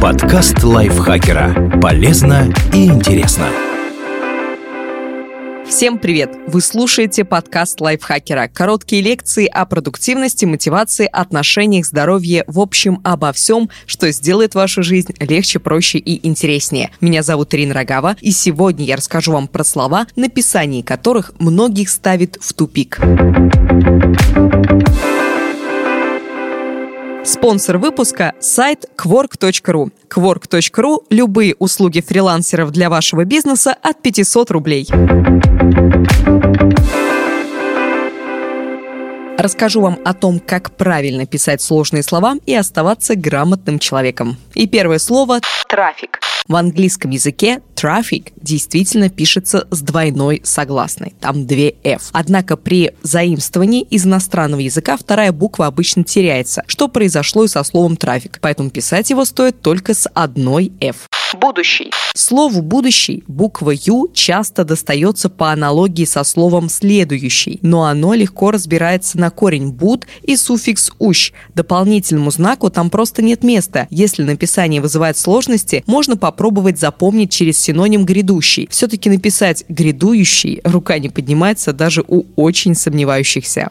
Подкаст лайфхакера. Полезно и интересно. Всем привет! Вы слушаете подкаст лайфхакера. Короткие лекции о продуктивности, мотивации, отношениях, здоровье, в общем, обо всем, что сделает вашу жизнь легче, проще и интереснее. Меня зовут Ирина Рогава, и сегодня я расскажу вам про слова, написание которых многих ставит в тупик. Спонсор выпуска – сайт Quark.ru. Quark.ru – любые услуги фрилансеров для вашего бизнеса от 500 рублей. Расскажу вам о том, как правильно писать сложные слова и оставаться грамотным человеком. И первое слово – трафик. В английском языке traffic действительно пишется с двойной согласной. Там две F. Однако при заимствовании из иностранного языка вторая буква обычно теряется, что произошло и со словом трафик. Поэтому писать его стоит только с одной F. Будущий. Слову «будущий» буква «ю» часто достается по аналогии со словом «следующий», но оно легко разбирается на корень «буд» и суффикс «ущ». Дополнительному знаку там просто нет места. Если написание вызывает сложности, можно попробовать запомнить через синоним «грядущий». Все-таки написать «грядующий» рука не поднимается даже у очень сомневающихся.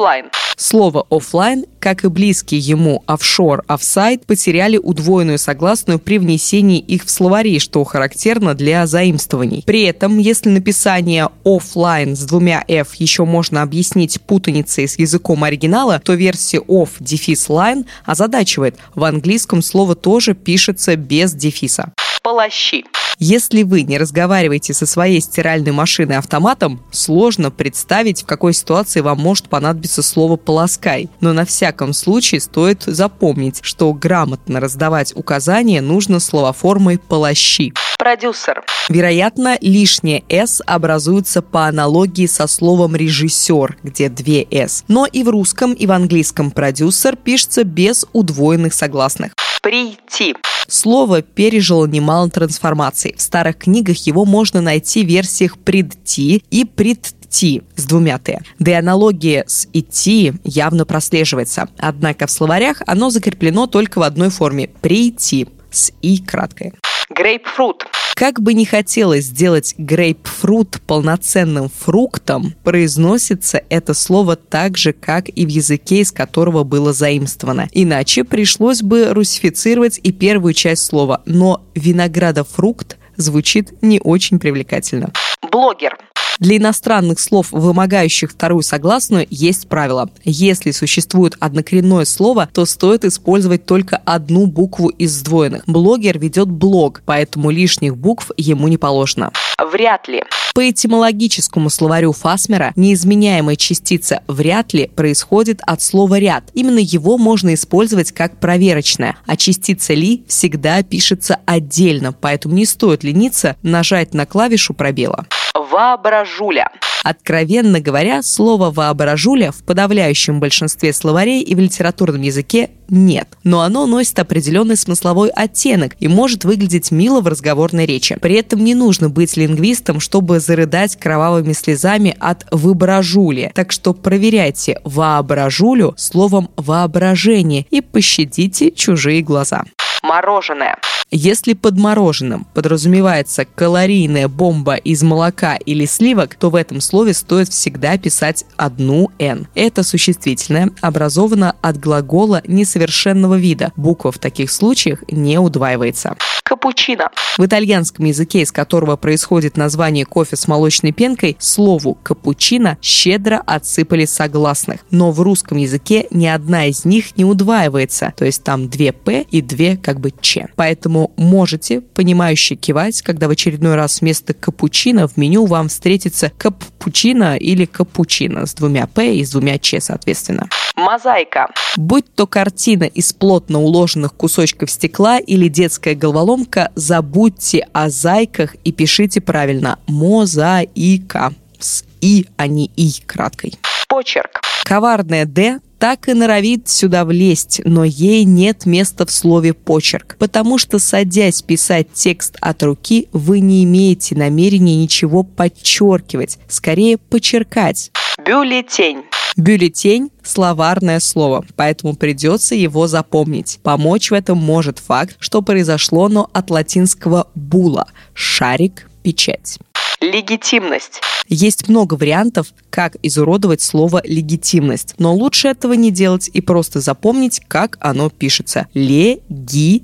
Оффлайн. Слово «оффлайн», как и близкий ему офшор, офсайд, потеряли удвоенную согласную при внесении их в словари, что характерно для заимствований. При этом, если написание офлайн с двумя f еще можно объяснить путаницей с языком оригинала, то версия off дефис line озадачивает. В английском слово тоже пишется без дефиса. Полощи. Если вы не разговариваете со своей стиральной машиной автоматом, сложно представить, в какой ситуации вам может понадобиться слово «полоскай». Но на всяком случае стоит запомнить, что грамотно раздавать указания нужно словоформой «полощи». Продюсер. Вероятно, лишнее «с» образуется по аналогии со словом «режиссер», где две «с». Но и в русском, и в английском «продюсер» пишется без удвоенных согласных. Прийти. Слово пережило немало трансформаций. В старых книгах его можно найти в версиях «предти» и «предти» с двумя «т». Да и аналогия с «идти» явно прослеживается. Однако в словарях оно закреплено только в одной форме – «прийти» с «и» краткое. Грейпфрут. Как бы не хотелось сделать грейпфрут полноценным фруктом, произносится это слово так же, как и в языке, из которого было заимствовано. Иначе пришлось бы русифицировать и первую часть слова, но виноградофрукт звучит не очень привлекательно. Блогер. Для иностранных слов, вымогающих вторую согласную, есть правило. Если существует однокоренное слово, то стоит использовать только одну букву из сдвоенных. Блогер ведет блог, поэтому лишних букв ему не положено. Вряд ли. По этимологическому словарю Фасмера неизменяемая частица «вряд ли» происходит от слова «ряд». Именно его можно использовать как проверочное, а частица «ли» всегда пишется отдельно, поэтому не стоит лениться нажать на клавишу пробела воображуля. Откровенно говоря, слова «воображуля» в подавляющем большинстве словарей и в литературном языке нет. Но оно носит определенный смысловой оттенок и может выглядеть мило в разговорной речи. При этом не нужно быть лингвистом, чтобы зарыдать кровавыми слезами от «воображули». Так что проверяйте «воображулю» словом «воображение» и пощадите чужие глаза. Мороженое. Если под мороженым подразумевается калорийная бомба из молока или сливок, то в этом слове стоит всегда писать одну «н». Это существительное образовано от глагола несовершенного вида. Буква в таких случаях не удваивается капучино. В итальянском языке, из которого происходит название кофе с молочной пенкой, слову капучино щедро отсыпали согласных. Но в русском языке ни одна из них не удваивается, то есть там две «п» и две как бы «ч». Поэтому можете, понимающе кивать, когда в очередной раз вместо капучино в меню вам встретится капучино или капучино с двумя «п» и с двумя «ч», соответственно. Мозаика. Будь то картина из плотно уложенных кусочков стекла или детская головоломка, забудьте о зайках и пишите правильно «мозаика» с «и», а не «и» краткой. Почерк. Коварная «д» так и норовит сюда влезть, но ей нет места в слове «почерк», потому что, садясь писать текст от руки, вы не имеете намерения ничего подчеркивать, скорее подчеркать. Бюллетень. Бюллетень – словарное слово, поэтому придется его запомнить. Помочь в этом может факт, что произошло, но от латинского «була» – шарик, печать. Легитимность. Есть много вариантов, как изуродовать слово «легитимность», но лучше этого не делать и просто запомнить, как оно пишется. Легитимность.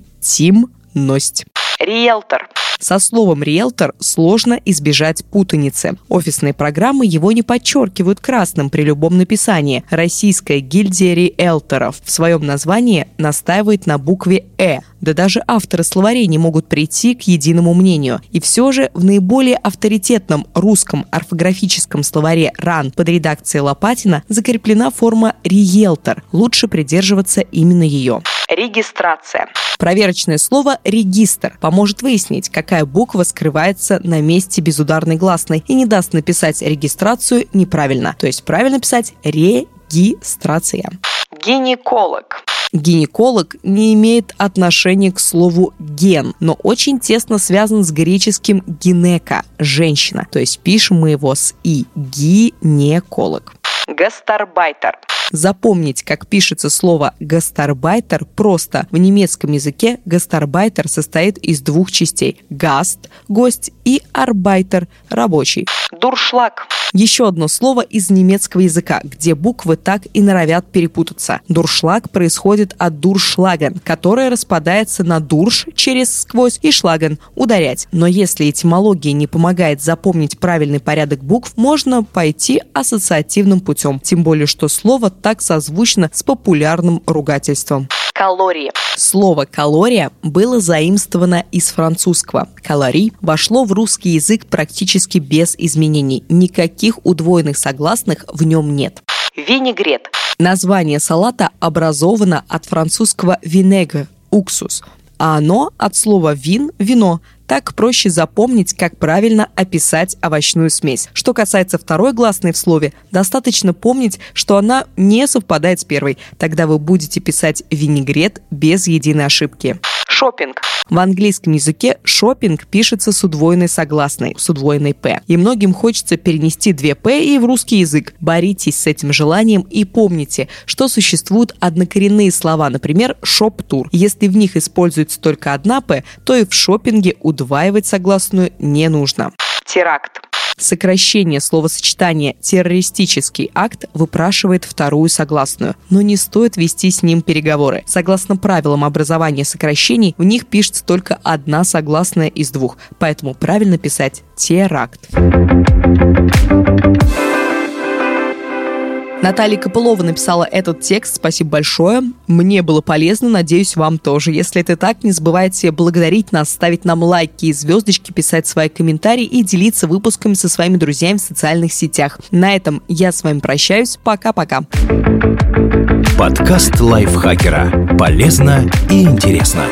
Риэлтор. Со словом «риэлтор» сложно избежать путаницы. Офисные программы его не подчеркивают красным при любом написании. Российская гильдия риэлторов в своем названии настаивает на букве «э». Да даже авторы словарей не могут прийти к единому мнению. И все же в наиболее авторитетном русском орфографическом словаре РАН под редакцией Лопатина закреплена форма «риэлтор». Лучше придерживаться именно ее. Регистрация. Проверочное слово «регистр» поможет выяснить, какая буква скрывается на месте безударной гласной и не даст написать регистрацию неправильно. То есть правильно писать «регистрация». Гинеколог. Гинеколог не имеет отношения к слову «ген», но очень тесно связан с греческим «гинека» – «женщина». То есть пишем мы его с «и» – «гинеколог». Гастарбайтер. Запомнить, как пишется слово «гастарбайтер» просто. В немецком языке гастарбайтер состоит из двух частей – гаст – гость и арбайтер – рабочий. Дуршлаг. Еще одно слово из немецкого языка, где буквы так и норовят перепутаться. Дуршлаг происходит от дуршлаген, которое распадается на дурш через сквозь и шлаген – ударять. Но если этимология не помогает запомнить правильный порядок букв, можно пойти ассоциативным путем. Тем более, что слово так созвучно с популярным ругательством. Калории. Слово «калория» было заимствовано из французского. «Калори» вошло в русский язык практически без изменений. Никаких удвоенных согласных в нем нет. Винегрет. Название салата образовано от французского «винегр» – уксус, а оно от слова «вин» – «вино», так проще запомнить, как правильно описать овощную смесь. Что касается второй гласной в слове, достаточно помнить, что она не совпадает с первой. Тогда вы будете писать винегрет без единой ошибки. Шопинг. В английском языке шопинг пишется с удвоенной согласной, с удвоенной «п». И многим хочется перенести две «п» и в русский язык. Боритесь с этим желанием и помните, что существуют однокоренные слова, например, шоп-тур. Если в них используется только одна «п», то и в шопинге удваивать согласную не нужно. Теракт. Сокращение словосочетания «террористический акт» выпрашивает вторую согласную, но не стоит вести с ним переговоры. Согласно правилам образования сокращений, в них пишется только одна согласная из двух, поэтому правильно писать «теракт». Наталья Копылова написала этот текст. Спасибо большое. Мне было полезно, надеюсь, вам тоже. Если это так, не забывайте благодарить нас, ставить нам лайки и звездочки, писать свои комментарии и делиться выпусками со своими друзьями в социальных сетях. На этом я с вами прощаюсь. Пока-пока. Подкаст лайфхакера. Полезно и интересно.